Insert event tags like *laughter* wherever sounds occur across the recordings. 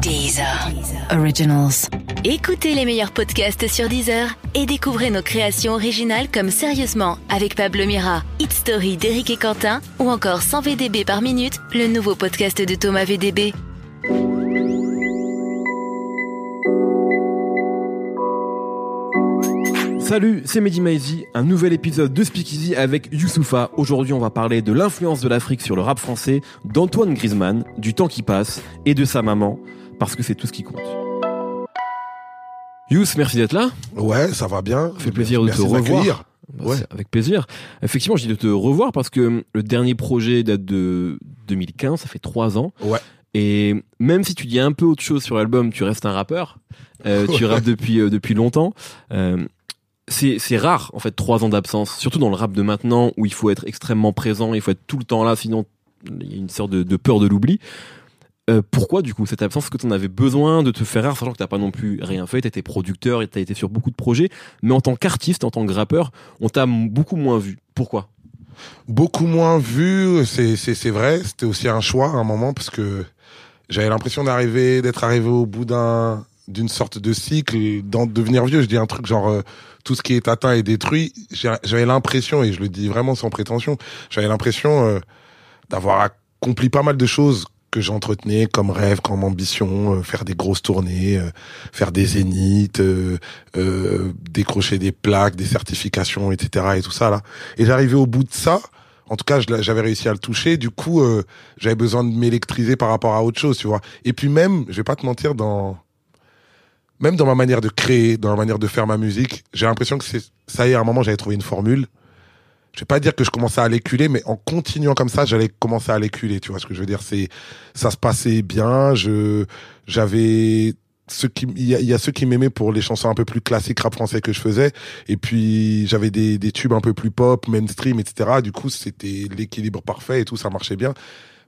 Deezer. Originals. Écoutez les meilleurs podcasts sur Deezer et découvrez nos créations originales comme Sérieusement avec Pablo Mira, Hit Story d'Éric et Quentin ou encore 100 VDB par minute, le nouveau podcast de Thomas VDB. Salut, c'est Mehdi Maizi, un nouvel épisode de Speakeasy avec Youssoufa. Aujourd'hui, on va parler de l'influence de l'Afrique sur le rap français, d'Antoine Griezmann, du temps qui passe et de sa maman, parce que c'est tout ce qui compte. Youss, merci d'être là. Ouais, ça va bien. Ça fait plaisir de te revoir. m'accueillir. Bah, Ouais. Avec plaisir. Effectivement, je dis de te revoir parce que le dernier projet date de 2015, ça fait trois ans. Ouais. Et même si tu dis un peu autre chose sur l'album, tu restes un rappeur. Euh, *laughs* tu rappes depuis euh, depuis longtemps. Euh, c'est c'est rare en fait trois ans d'absence, surtout dans le rap de maintenant où il faut être extrêmement présent, il faut être tout le temps là, sinon il y a une sorte de, de peur de l'oubli. Euh, pourquoi du coup cette absence? Est-ce que tu en avais besoin de te faire rare, sachant que t'as pas non plus rien fait, t'étais producteur et t'as été sur beaucoup de projets, mais en tant qu'artiste, en tant que rappeur, on t'a beaucoup moins vu. Pourquoi? Beaucoup moins vu, c'est vrai. C'était aussi un choix à un moment parce que j'avais l'impression d'arriver, d'être arrivé au bout d'un d'une sorte de cycle, d'en devenir vieux. Je dis un truc genre euh, tout ce qui est atteint est détruit. J'avais l'impression, et je le dis vraiment sans prétention, j'avais l'impression euh, d'avoir accompli pas mal de choses que j'entretenais comme rêve, comme ambition, euh, faire des grosses tournées, euh, faire des zéniths, euh, euh, décrocher des plaques, des certifications, etc. et tout ça là. Et j'arrivais au bout de ça. En tout cas, j'avais réussi à le toucher. Du coup, euh, j'avais besoin de m'électriser par rapport à autre chose, tu vois. Et puis même, je vais pas te mentir, dans même dans ma manière de créer, dans la manière de faire ma musique, j'ai l'impression que c'est ça y est, à un moment, j'avais trouvé une formule. Je vais pas dire que je commençais à l'éculer, mais en continuant comme ça, j'allais commencer à l'éculer. Tu vois ce que je veux dire C'est ça se passait bien. Je j'avais ceux qui il y a, ceux qui m'aimaient pour les chansons un peu plus classiques rap français que je faisais et puis j'avais des, des tubes un peu plus pop mainstream etc du coup c'était l'équilibre parfait et tout ça marchait bien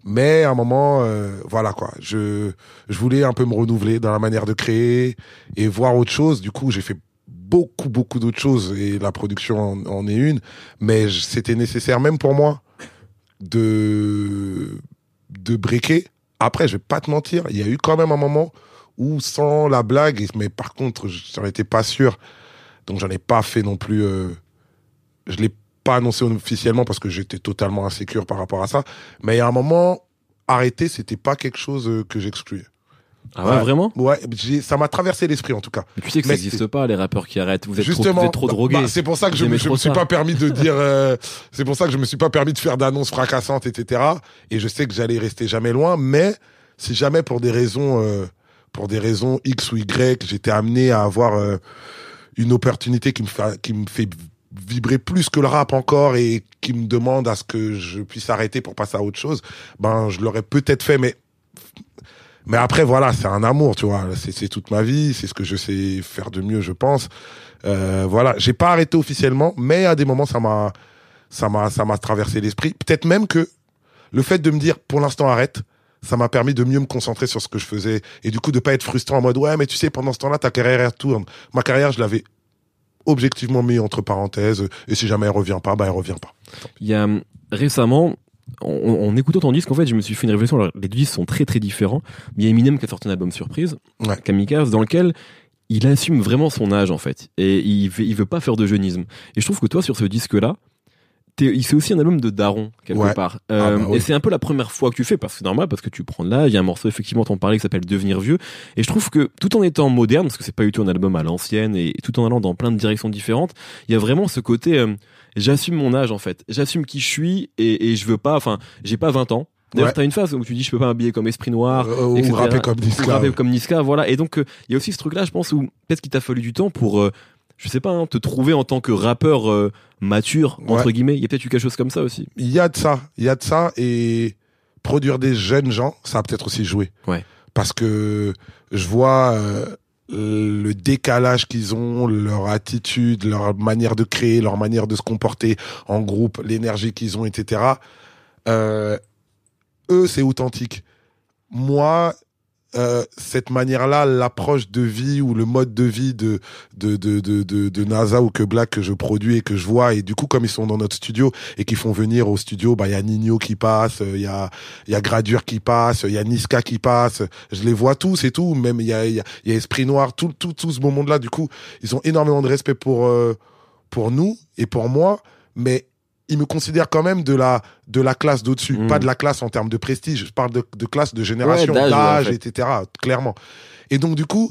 mais à un moment euh, voilà quoi je je voulais un peu me renouveler dans la manière de créer et voir autre chose du coup j'ai fait beaucoup beaucoup d'autres choses et la production en, est une mais c'était nécessaire même pour moi de de breaker après je vais pas te mentir il y a eu quand même un moment où sans la blague, mais par contre, j'en étais pas sûr. Donc j'en ai pas fait non plus. euh, je l'ai pas annoncé officiellement parce que j'étais totalement insécure par rapport à ça. Mais il y a un moment, arrêter, c'était pas quelque chose euh, que j'excluais. Ah ouais, Ouais. vraiment Ouais, ça m'a traversé l'esprit en tout cas. Mais Tu sais que ça n'existe pas les rappeurs qui arrêtent. Vous êtes trop, Justement, vous êtes trop bah, drogués. bah, c'est pour ça que je, trop me suis pas permis de *laughs* dire. euh, c'est pour ça que je me suis pas permis de faire d'annonces fracassantes, etc. Et je sais que j'allais rester jamais loin. Mais si jamais pour des raisons, euh, pour des raisons X ou Y, j'étais amené à avoir euh, une opportunité qui me fait, qui me fait vibrer plus que le rap encore et qui me demande à ce que je puisse arrêter pour passer à autre chose, ben je l'aurais peut-être fait, mais mais après voilà, c'est un amour, tu vois, c'est toute ma vie, c'est ce que je sais faire de mieux, je pense. Euh, voilà, j'ai pas arrêté officiellement, mais à des moments ça m'a ça m'a ça m'a traversé l'esprit. Peut-être même que le fait de me dire pour l'instant arrête, ça m'a permis de mieux me concentrer sur ce que je faisais et du coup de pas être frustrant en mode ouais mais tu sais pendant ce temps-là ta carrière elle tourne. Ma carrière je l'avais objectivement mis entre parenthèses et si jamais elle revient pas, bah elle revient pas. Il y a hum, récemment, en, en écoutant ton disque, en fait, je me suis fait une réflexion. Alors, les deux disques sont très très différents. Mais il y a Eminem qui a sorti un album surprise, Ouais. Kamikaze, dans lequel il assume vraiment son âge en fait, et il veut, il veut pas faire de jeunisme. Et je trouve que toi, sur ce disque-là, c'est aussi un album de daron quelque Ouais. part. Ah Euh, bah oui. Et c'est un peu la première fois que tu fais, parce que c'est normal, parce que tu prends de l'âge. Il y a un morceau effectivement, t'en parlais, qui s'appelle Devenir vieux. Et je trouve que tout en étant moderne, parce que c'est pas du tout un album à l'ancienne, et tout en allant dans plein de directions différentes, il y a vraiment ce côté. euh, J'assume mon âge en fait. J'assume qui je suis et, et je veux pas. Enfin, j'ai pas 20 ans. D'ailleurs, Ouais. t'as une phase où tu dis je peux pas m'habiller comme Esprit Noir, Euh, ou etc. rapper comme Ou Niska. rapper ouais. comme Niska, voilà. Et donc, euh, il y a aussi ce truc-là, je pense, où peut-être qu'il t'a fallu du temps pour, euh, je sais pas, hein, te trouver en tant que rappeur euh, mature, entre Ouais. guillemets. Il y a peut-être eu quelque chose comme ça aussi. Il y a de ça, il y a de ça et produire des jeunes gens, ça a peut-être aussi joué. Ouais. Parce que je vois euh, le décalage qu'ils ont, leur attitude, leur manière de créer, leur manière de se comporter en groupe, l'énergie qu'ils ont, etc. Euh, eux, c'est authentique. Moi, euh, cette manière-là, l'approche de vie ou le mode de vie de de, de, de, de, de NASA ou que Black que je produis et que je vois. Et du coup, comme ils sont dans notre studio et qu'ils font venir au studio, bah il y a Nino qui passe, il y a il y a Gradure qui passe, il y a Niska qui passe. Je les vois tous et tout. Même il y a il y a Esprit Noir, tout tout tout ce beau monde-là. Du coup, ils ont énormément de respect pour euh, pour nous et pour moi, mais ils me considèrent quand même de la de la classe d'au-dessus, Mm. pas de la classe en termes de prestige. Je parle de, de classe, de génération, Ouais, d'âge, d'âge, ouais, en fait. etc. Clairement. Et donc du coup,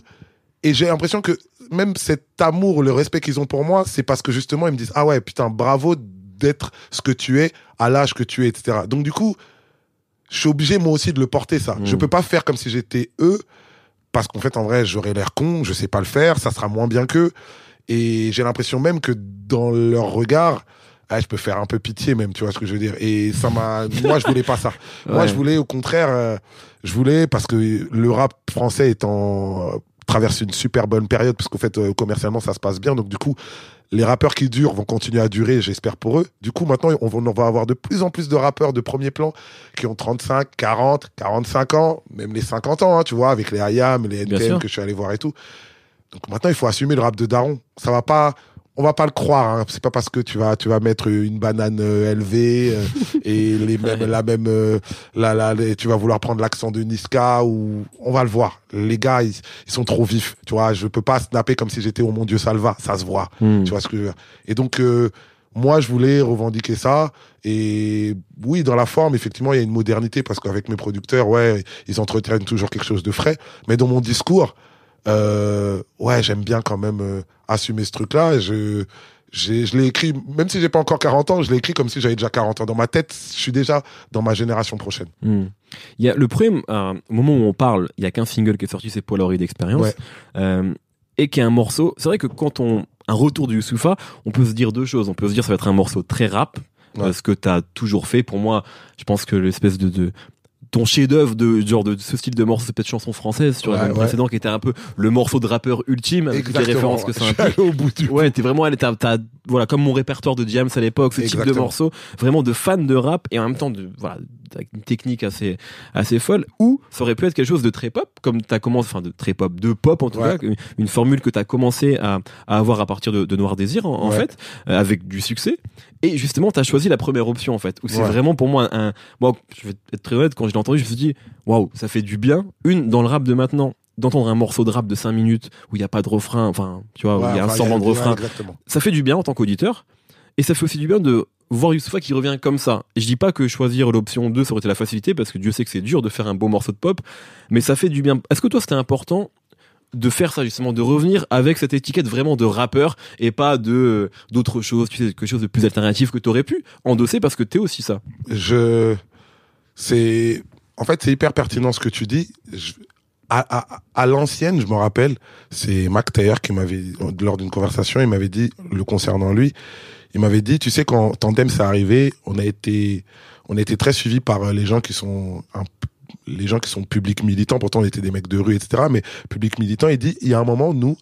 et j'ai l'impression que même cet amour, le respect qu'ils ont pour moi, c'est parce que justement ils me disent ah ouais putain bravo d'être ce que tu es à l'âge que tu es, etc. Donc du coup, je suis obligé moi aussi de le porter ça. Mm. Je peux pas faire comme si j'étais eux parce qu'en fait en vrai j'aurais l'air con, je sais pas le faire, ça sera moins bien qu'eux. Et j'ai l'impression même que dans leur regard, ah, je peux faire un peu pitié même, tu vois ce que je veux dire. Et ça m'a, moi je voulais pas ça. Moi je voulais au contraire, euh, je voulais parce que le rap français est en euh, traverse une super bonne période parce qu'en fait euh, commercialement ça se passe bien. Donc du coup les rappeurs qui durent vont continuer à durer, j'espère pour eux. Du coup, maintenant, on va, on va avoir de plus en plus de rappeurs de premier plan qui ont 35, 40, 45 ans, même les 50 ans, hein, tu vois, avec les IAM, les NTM que je suis allé voir et tout. Donc maintenant, il faut assumer le rap de Daron. Ça va pas, on va pas le croire. Hein. C'est pas parce que tu vas, tu vas mettre une banane euh, élevée euh, et *laughs* les mêmes, la même, euh, la, la, les- tu vas vouloir prendre l'accent de Niska ou on va le voir. Les gars, ils, ils sont trop vifs. Tu vois, je peux pas snapper comme si j'étais au mon Dieu Salva. Ça se voit. Mm. Tu vois ce que je veux dire Et donc, euh, moi, je voulais revendiquer ça. Et oui, dans la forme, effectivement, il y a une modernité parce qu'avec mes producteurs, ouais, ils entretiennent toujours quelque chose de frais. Mais dans mon discours, euh, ouais, j'aime bien quand même euh, assumer ce truc-là. Et Je, je l'ai écrit, même si j'ai pas encore 40 ans, je l'ai écrit comme si j'avais déjà 40 ans. Dans ma tête, je suis déjà dans ma génération prochaine. Hmm. Il y a le premier, euh, au moment où on parle, il y a qu'un single qui est sorti, c'est Polaroid Experience, Ouais. euh, et qui est un morceau. C'est vrai que quand on un retour du Youssoufa, on peut se dire deux choses. On peut se dire ça va être un morceau très rap, Ouais. euh, ce que t'as toujours fait. Pour moi, je pense que l'espèce de, de ton chef-d'œuvre de genre de ce style de morceau, peut-être chanson française sur Ouais, l'album ouais. précédent, qui était un peu le morceau de rappeur ultime avec toutes les références que ça implique. *laughs* au bout du. Ouais, t'es vraiment allé, t'as, t'as- voilà, comme mon répertoire de Diams à l'époque, ce type de morceau, vraiment de fan de rap et en même temps de, voilà, une technique assez, assez folle, ou ça aurait pu être quelque chose de très pop, comme t'as commencé, enfin de très pop, de pop en tout Ouais. cas, une, formule que t'as commencé à, à avoir à partir de, de Noir Désir en, en Ouais. fait, euh, avec du succès. Et justement, t'as choisi la première option en fait, où c'est Ouais. vraiment pour moi un, moi, je vais être très honnête, quand je l'ai entendu, je me suis dit, waouh, ça fait du bien. Une, dans le rap de maintenant, d'entendre un morceau de rap de 5 minutes où il n'y a pas de refrain, enfin, tu vois, où il y a un semblant de refrain Exactement. ça fait du bien en tant qu'auditeur et ça fait aussi du bien de voir Youssoufa qui revient comme ça. Et je dis pas que choisir l'option 2 ça aurait été la facilité parce que Dieu sait que c'est dur de faire un beau morceau de pop, mais ça fait du bien. Est-ce que toi c'était important de faire ça justement, de revenir avec cette étiquette vraiment de rappeur et pas de d'autres choses, tu sais, quelque chose de plus alternatif que t'aurais pu endosser parce que t'es aussi ça? je c'est en fait c'est hyper pertinent ce que tu dis à, à l'ancienne je me rappelle c'est Mac Taylor qui m'avait lors d'une conversation il m'avait dit le concernant lui il m'avait dit tu sais quand Tandem s'est arrivé on a été on a été très suivi par euh, les gens qui sont un les gens qui sont publics militants pourtant on était des mecs de rue etc mais public militant il dit il y a un moment nous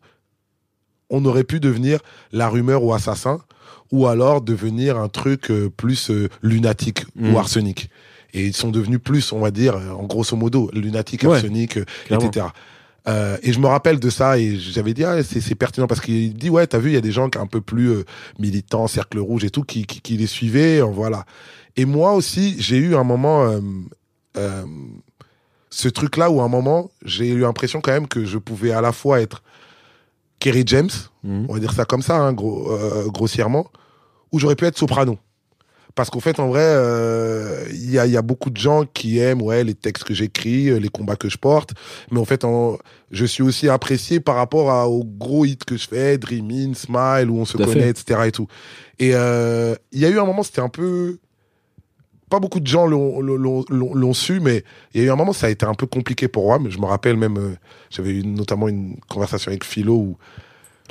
on aurait pu devenir la rumeur ou assassin ou alors devenir un truc euh, plus euh, lunatique Mm. ou arsenic. Et ils sont devenus plus, on va dire, en grosso modo, lunatique, Ouais, arsenic, clairement. etc. Euh, et je me rappelle de ça et j'avais dit ah c'est pertinent parce qu'il dit ouais t'as vu il y a des gens qui un peu plus euh, militants cercle rouge et tout qui qui, qui les suivaient voilà et moi aussi j'ai eu un moment euh, ce truc là où à un moment j'ai eu l'impression quand même que je pouvais à la fois être Kerry James Mhm. on va dire ça comme ça, hein, gros, grossièrement, où j'aurais pu être soprano. Parce qu'en fait, en vrai, euh, il y, a, il y a beaucoup de gens qui aiment ouais, les textes que j'écris, euh, les combats que je porte. Mais en fait, en, je suis aussi apprécié par rapport à, aux gros hits que je fais, Dream In, Smile, où on se Tout connaît, fait. etc. Et tout. Et euh, il y a eu un moment, c'était un peu... Pas beaucoup de gens l'ont- su, mais il y a eu un moment, ça a été un peu compliqué pour moi. Mais je me rappelle même, euh, j'avais eu notamment une conversation avec Philo où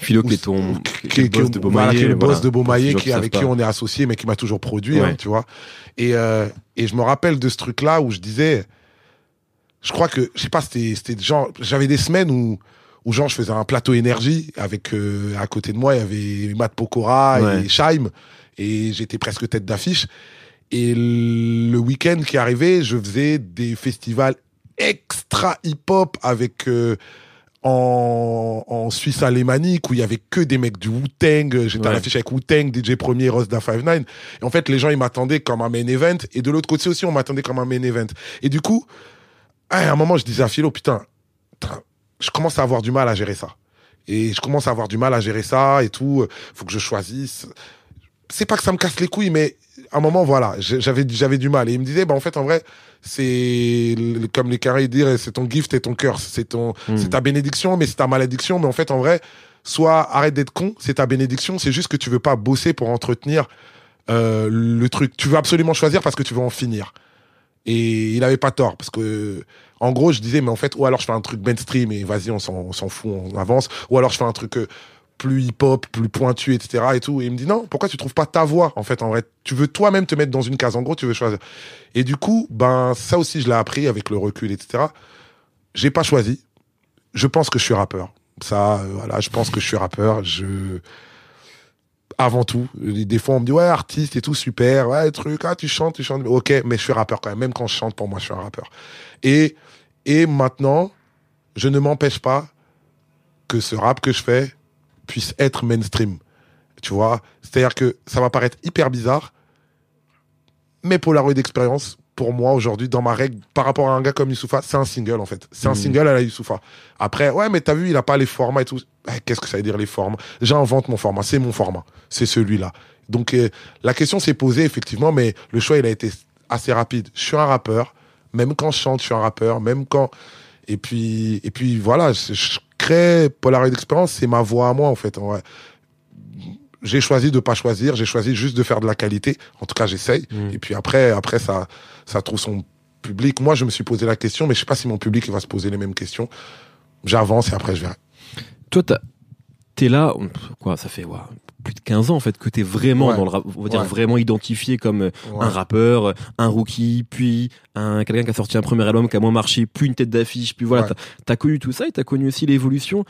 Philo qui est ton qui, est boss de est le boss de ceux qui, avec qui on est associé, mais qui m'a toujours produit, hein, tu vois. Et, euh, et je me rappelle de ce truc-là où je disais, je crois que, je sais pas, c'était, c'était genre, j'avais des semaines où, où genre, je faisais un plateau énergie avec, euh, à côté de moi, il y avait Matt Pokora Ouais. et Shaim, et j'étais presque tête d'affiche. Et le week-end qui arrivait, je faisais des festivals extra hip-hop avec euh, en, en Suisse alémanique où il y avait que des mecs du Wu-Tang. J'étais à Ouais. l'affiche avec Wu-Tang, DJ Premier, Rosda 59. Et en fait, les gens, ils m'attendaient comme un main event. Et de l'autre côté aussi, on m'attendait comme un main event. Et du coup, à un moment, je disais à Philo, putain, putain, je commence à avoir du mal à gérer ça. Et je commence à avoir du mal à gérer ça et tout. Faut que je choisisse. C'est pas que ça me casse les couilles, mais à un moment, voilà, j'avais, j'avais du mal. Et il me disait, bah, en fait, en vrai, c'est comme les carrés disent, c'est ton gift et ton curse. C'est ton, Hmm. c'est ta bénédiction, mais c'est ta malédiction. Mais en fait, en vrai, soit arrête d'être con, c'est ta bénédiction. C'est juste que tu veux pas bosser pour entretenir euh, le truc. Tu veux absolument choisir parce que tu veux en finir. Et il avait pas tort parce que, en gros, je disais, mais en fait, ou alors je fais un truc mainstream et vas-y, on s'en, on s'en fout, on avance. Ou alors je fais un truc euh, plus hip-hop, plus pointu, etc. Et tout. Et il me dit, non, pourquoi tu trouves pas ta voix, en fait, en vrai? Tu veux toi-même te mettre dans une case. En gros, tu veux choisir. Et du coup, ben, ça aussi, je l'ai appris avec le recul, etc. J'ai pas choisi. Je pense que je suis rappeur. Ça, euh, voilà, je pense que je suis rappeur. Je, avant tout, des fois on me dit ouais artiste et tout super, ouais truc, ah tu chantes, tu chantes, ok, mais je suis rappeur quand même. Même quand je chante, pour moi, je suis un rappeur. Et et maintenant, je ne m'empêche pas que ce rap que je fais puisse être mainstream. Tu vois, c'est-à-dire que ça va paraître hyper bizarre, mais Polaroid d'expérience, pour moi aujourd'hui, dans ma règle, par rapport à un gars comme Youssoufa, c'est un single en fait. C'est un Mhm. single à la Youssoufa. Après, ouais, mais t'as vu, il a pas les formats et tout. Eh, Qu'est-ce que ça veut dire les formats J'invente mon format, c'est mon format, c'est celui-là. Donc euh, la question s'est posée effectivement, mais le choix il a été assez rapide. Je suis un rappeur, même quand je chante, je suis un rappeur, même quand et puis et puis voilà, je, je crée Polaroid d'expérience, c'est ma voix à moi en fait. en. J'ai choisi de pas choisir, j'ai choisi juste de faire de la qualité. En tout cas, j'essaye. Mm. Et puis après, après ça, ça trouve son public. Moi, je me suis posé la question, mais je sais pas si mon public il va se poser les mêmes questions. J'avance et après je verrai. Toi, t'es là, on- quoi, ça fait plus de 15 ans en fait que t'es vraiment Ouais. dans le rap, on va dire Ouais. vraiment identifié comme euh, Ouais. un rappeur, un rookie, puis un quelqu'un qui a sorti un premier album qui a moins marché, puis une tête d'affiche, puis voilà, t'as t'as connu tout ça et t'as connu aussi l'évolution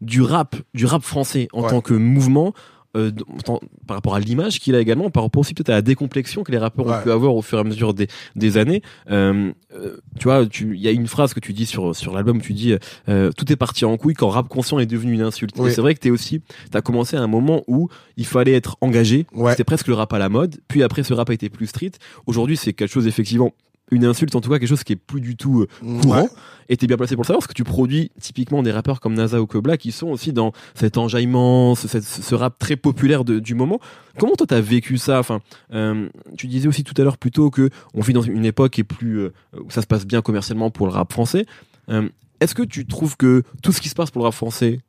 du rap, du rap français en tant que mouvement. Euh, par rapport à l'image qu'il a également, par rapport aussi peut-être à la décomplexion que les rappeurs ont pu avoir au fur et à mesure des, des années. Euh, euh, tu vois, tu- il y a une phrase que tu dis sur sur l'album où tu dis euh, tout est parti en couille quand rap conscient est devenu une insulte. Oui. Et c'est vrai que t'es aussi, t'as commencé à un moment où il fallait être engagé. Ouais. C'était presque le rap à la mode. Puis après, ce rap a été plus street. Aujourd'hui, c'est quelque chose effectivement une insulte, en tout cas quelque chose qui est plus du tout euh, courant. Ouais. Et t'es bien placé pour le savoir parce que tu produis typiquement des rappeurs comme NASA ou Kobla qui sont aussi dans cet enjaillement, ce, rap très populaire de- du moment. Comment toi t'as vécu ça? Enfin, euh, tu disais aussi tout à l'heure plutôt que on vit dans une époque qui est plus euh, où ça se passe bien commercialement pour le rap français. Euh, Est-ce que tu trouves que tout ce qui se passe pour le rap français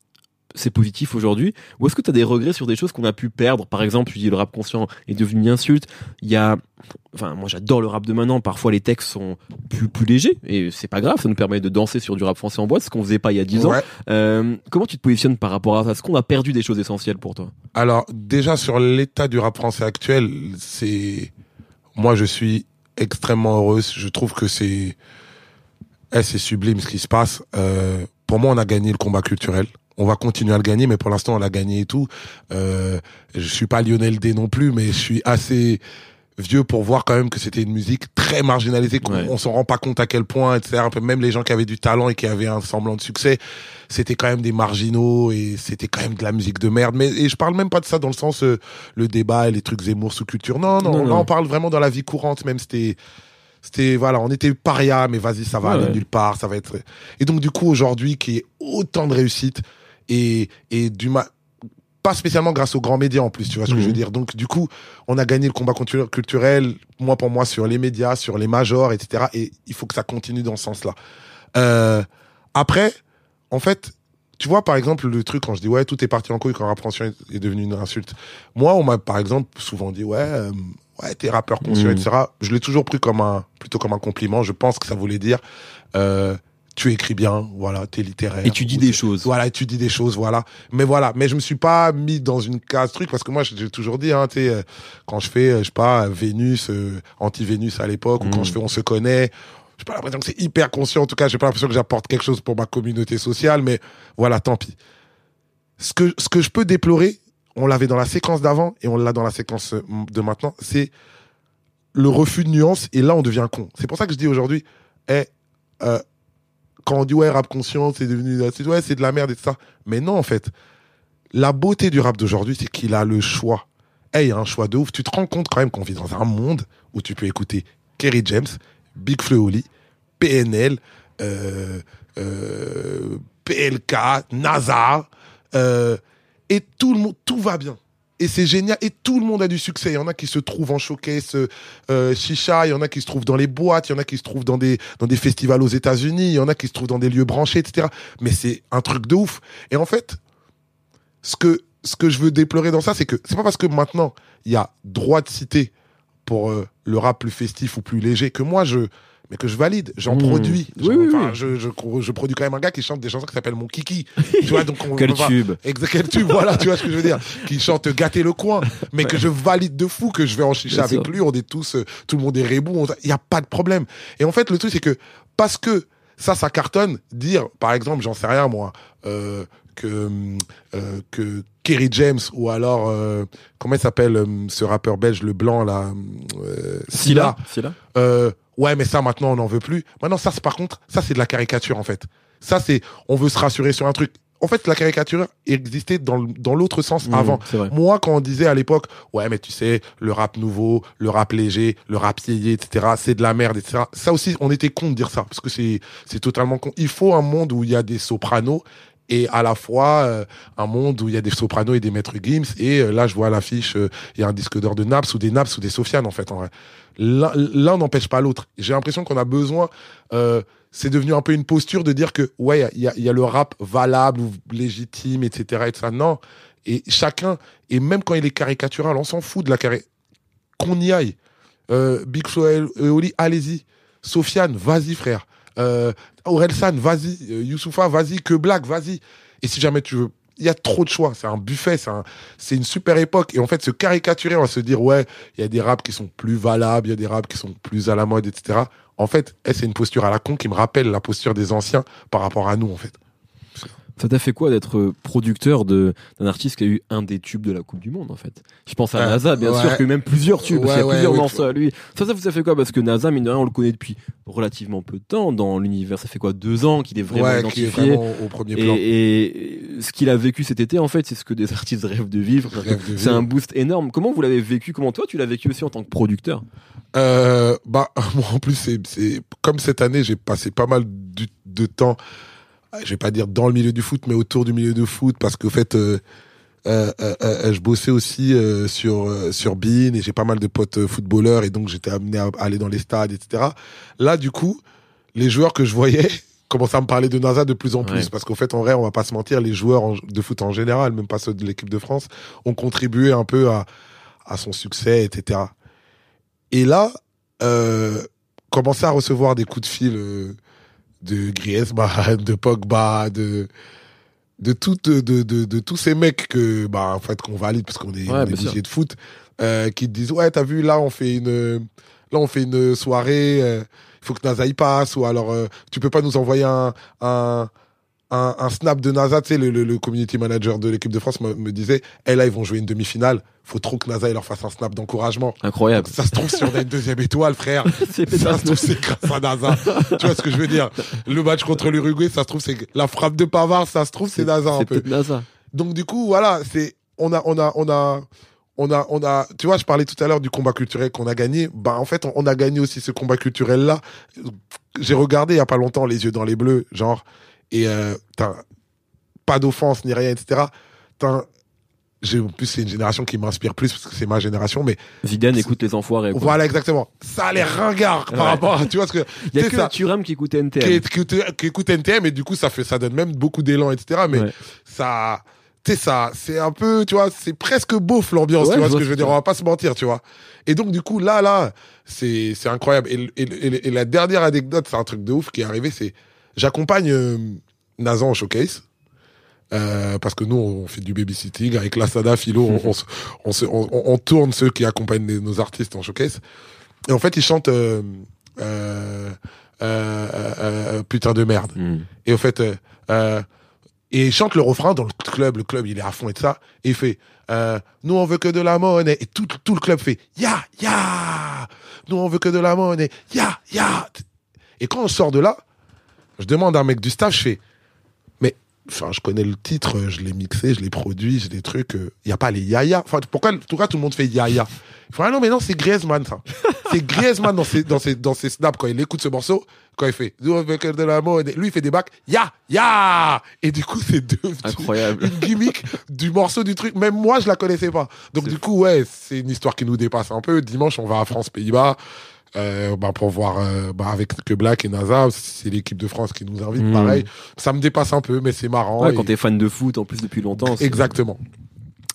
c'est positif aujourd'hui ou est-ce que tu as des regrets sur des choses qu'on a pu perdre? Par exemple tu dis le rap conscient est devenu une insulte il y a enfin moi j'adore le rap de maintenant parfois les textes sont plus plus légers et c'est pas grave ça nous permet de danser sur du rap français en boîte ce qu'on faisait pas il y a 10 ans. Euh, comment tu te positionnes par rapport à ça? Est-ce qu'on a perdu des choses essentielles pour toi? Alors déjà sur l'état du rap français actuel, c'est moi je suis extrêmement heureuse. Je trouve que c'est eh, c'est sublime ce qui se passe. Euh, pour moi, on a gagné le combat culturel. On va continuer à le gagner, mais pour l'instant, on l'a gagné et tout. Euh, je suis pas Lionel D non plus, mais je suis assez vieux pour voir quand même que c'était une musique très marginalisée, qu'on Ouais. on s'en rend pas compte à quel point, etc. Un peu même les gens qui avaient du talent et qui avaient un semblant de succès, c'était quand même des marginaux et c'était quand même de la musique de merde. Mais et je parle même pas de ça dans le sens euh, le débat et les trucs Zemmour sous culture. Non, non, Non, là non. on parle vraiment dans la vie courante. Même c'était, c'était voilà, on était paria, mais vas-y, ça va Ouais, aller ouais. nulle part, ça va être. Et donc du coup aujourd'hui, qui est autant de réussite et et du ma pas spécialement grâce aux grands médias en plus, tu vois ce que Mhm. je veux dire. Donc du coup, on a gagné le combat cultu- culturel, moi pour moi, sur les médias, sur les majors, etc. Et il faut que ça continue dans ce sens-là. Euh, après, en fait, tu vois par exemple le truc quand je dis ouais tout est parti en couille quand rap conscient est est devenu une insulte. Moi, on m'a par exemple souvent dit ouais euh, ouais t'es rappeur conscient, Mhm. etc. Je l'ai toujours pris comme un plutôt comme un compliment. Je pense que ça voulait dire euh, tu écris bien, voilà, t'es littéraire. et tu dis des choses voilà, tu dis des choses, voilà. Mais voilà, mais je me suis pas mis dans une case truc parce que moi j'ai toujours dit, hein, tu euh, quand je fais, euh, je sais pas, Vénus, euh, anti-Vénus à l'époque, ou Mm. quand je fais On se connaît, j'ai pas l'impression que c'est hyper conscient. En tout cas, j'ai pas l'impression que j'apporte quelque chose pour ma communauté sociale, mais voilà, tant pis. Ce que ce que je peux déplorer, on l'avait dans la séquence d'avant et on l'a dans la séquence euh, de maintenant, c'est le refus de nuance et là on devient con. C'est pour ça que je dis aujourd'hui, eh, euh, quand on dit ouais rap conscient, c'est devenu de la merde et tout ça. Mais non en fait, la beauté du rap d'aujourd'hui, c'est qu'il a le choix. Hey, il y a un choix de ouf. Tu te rends compte quand même qu'on vit dans un monde où tu peux écouter Kerry James, Big Oli, PNL, PLK, NASA, et tout le monde, tout va bien. Et c'est génial. Et tout le monde a du succès. Il y en a qui se trouvent en showcase euh, chicha, il y en a qui se trouvent dans les boîtes, il y en a qui se trouvent dans des, dans des festivals aux États-Unis, il y en a qui se trouvent dans des lieux branchés, etc. Mais c'est un truc de ouf. Et en fait, ce que, ce que je veux déplorer dans ça, c'est que c'est pas parce que maintenant il y a droit de citer pour euh, le rap plus festif ou plus léger que moi je mais que je valide, j'en Mmh. produis. Genre, oui. Je, je, je produis quand même un gars qui chante des chansons qui s'appellent Mon Kiki. *laughs* tu vois, donc on, Quel on va- tube. Exact, quel tube, voilà, tu vois ce que je veux dire. Qui chante Gâter le coin, mais que je valide de fou, que je vais en chicha avec sûr. lui, on est tous, euh, tout le monde est rebou, il n'y a pas de problème. Et en fait, le truc, c'est que, parce que ça, ça cartonne, dire, par exemple, j'en sais rien, moi, euh, que, euh, que Kerry James, ou alors, euh, comment il s'appelle, hum, ce rappeur belge, le blanc, là, euh, Silla. Ouais, mais ça maintenant on n'en veut plus. Maintenant, ça, c'est par contre, ça c'est de la caricature en fait. Ça c'est, on veut se rassurer sur un truc. En fait, la caricature existait dans, l'autre sens Mmh, avant. Moi, quand on disait à l'époque, ouais, mais tu sais, le rap nouveau, le rap léger, le rap vieillé, etc., c'est de la merde, etc. Ça aussi, on était con de dire ça, parce que c'est, c'est totalement con. Il faut un monde où il y a des sopranos et à la fois euh, un monde où il y a des sopranos et des maîtres Gims. Et euh, là, je vois l'affiche, euh, il y a un disque d'or de Naps ou des Naps ou des Sofiane, en fait, en vrai. L'un n'empêche pas l'autre. J'ai l'impression qu'on a besoin. euh, c'est devenu un peu une posture de dire que ouais, il y a, y a le rap valable ou légitime, etc. Et. Non. Et chacun, et même quand il est caricatural, on s'en fout de la carré. Qu'on y aille. Euh, Big Flo et Oli, allez-y. Sofiane, vas-y frère. Euh, Orelsan, vas-y. Euh, Youssoufa, vas-y. Que Black, vas-y. Et si jamais tu veux, il y a trop de choix. C'est un buffet. C'est un, une super époque. Et en fait, se caricaturer, on va se dire ouais, il y a des raps qui sont plus valables, il y a des raps qui sont plus à la mode, etc. En fait, eh, c'est une posture à la con qui me rappelle la posture des anciens par rapport à nous, en fait. Ça t'a fait quoi d'être producteur d'un artiste qui a eu un des tubes de la Coupe du Monde en fait? Je pense à Euh, NASA, bien ouais. sûr, que même plusieurs tubes, parce qu'il y a Ouais, plusieurs morceaux à lui. Ça, ça vous a fait quoi? Parce que NASA, mine de rien, on le connaît depuis relativement peu de temps dans l'univers. Ça fait quoi? Deux ans qu'il est vraiment ouais, qui est identifié. vraiment au premier plan. Et, et ce qu'il a vécu cet été, en fait, c'est ce que des *laughs* artistes rêvent de vivre. C'est un boost énorme. Comment vous l'avez vécu? Comment toi, tu l'as vécu aussi en tant que producteur? Euh, bah, *laughs* moi, en plus, c'est, comme cette année, j'ai passé pas mal de temps, je vais pas dire dans le milieu du foot, mais autour du milieu de foot, parce qu'au fait, euh, euh, euh, euh, je bossais aussi euh, sur euh, sur Bean et j'ai pas mal de potes footballeurs et donc j'étais amené à aller dans les stades, etc. Là, du coup, les joueurs que je voyais *laughs* commençaient à me parler de NASA de plus en plus Ouais. parce qu'au fait, en vrai, on va pas se mentir, les joueurs de foot en général, même pas ceux de l'équipe de France, ont contribué un peu à à son succès, etc. Et là, euh, commencer à recevoir des coups de fil euh, de Griezmann, *laughs* de Pogba, de de tout de, de, de, tous ces mecs que bah en fait qu'on valide parce qu'on est, Ouais, on est de foot euh, qui te disent ouais t'as vu là on fait une là on fait une soirée euh, il faut que NASA y passe ou alors euh, tu peux pas nous envoyer un un un, un snap de NASA, tu sais, le, le, le community manager de l'équipe de France me, me disait, eh là, ils vont jouer une demi-finale. Faut trop que NASA il leur fasse un snap d'encouragement. Incroyable. Ça se trouve, si on a une deuxième étoile, frère, *laughs* ça se trouve, c'est grâce à NASA. tu vois ce que je veux dire? Le match contre l'Uruguay, ça se trouve, c'est la frappe de Pavard, ça se trouve, c'est NASA un peu. NASA. Donc du coup, voilà, c'est on a on a on a on a on a tu vois, je parlais tout à l'heure du combat culturel qu'on a gagné. Bah en fait, on, on a gagné aussi ce combat culturel là. J'ai regardé il y a pas longtemps les yeux dans les bleus, genre et euh, t'as pas d'offense ni rien, etc. T'as j'ai en plus c'est une génération qui m'inspire plus parce que c'est ma génération, mais Zidane écoute les enfoirés. quoi. voilà exactement. Ça a l'air ringard par Ouais. rapport, à, tu vois ce que Il y a que ça. Thuram qui écoute NTM. qui écoute- qui écoute NTM et du coup ça fait ça donne même beaucoup d'élan etc mais Ouais. ça tu sais ça c'est un peu tu vois c'est presque beauf l'ambiance Ouais, tu vois ce que je veux dire on va pas se mentir tu vois et donc du coup là là c'est c'est incroyable et, et, et- et la dernière anecdote c'est un truc de ouf qui est arrivé c'est j'accompagne euh, Nazan au showcase euh, parce que nous on fait du babysitting avec la Sada Philo on, on, *laughs* se- on, tourne ceux qui accompagnent les- nos artistes en showcase. Et en fait ils chantent euh, euh, putain de merde. Hmm. et au fait, et il chante le refrain dans le club, le club il est à fond et tout ça, et il fait, nous on veut que de la monnaie, et tout, tout le club fait, ya, ya, nous on veut que de la monnaie, ya, ya. Et quand on sort de là, Je demande à un mec du staff, je fais, mais, enfin, je connais le titre, je l'ai mixé, je l'ai produit, j'ai des trucs, il n'y a pas les Yaya. Enfin, pourquoi, en tout cas, tout le monde fait Yaya? Il faut, ah non, mais non, c'est Griezmann, ça. C'est Griezmann dans ses, dans ses, dans ses snaps quand il écoute ce morceau, quand il fait, de la mode, lui, il fait des bacs, ya, ya! Et du coup, c'est devenu Incroyable. une gimmick du morceau du truc. Même moi, je la connaissais pas. Donc, du coup, ouais, c'est une histoire qui nous dépasse un peu. Dimanche, on va à France-Pays-Bas. Euh, bah, pour voir euh, bah, avec que Black et NASA, c'est l'équipe de France qui nous invite, pareil. Ça me dépasse un peu, mais c'est marrant. Ouais, et- quand t'es fan de foot, en plus depuis longtemps. Exactement.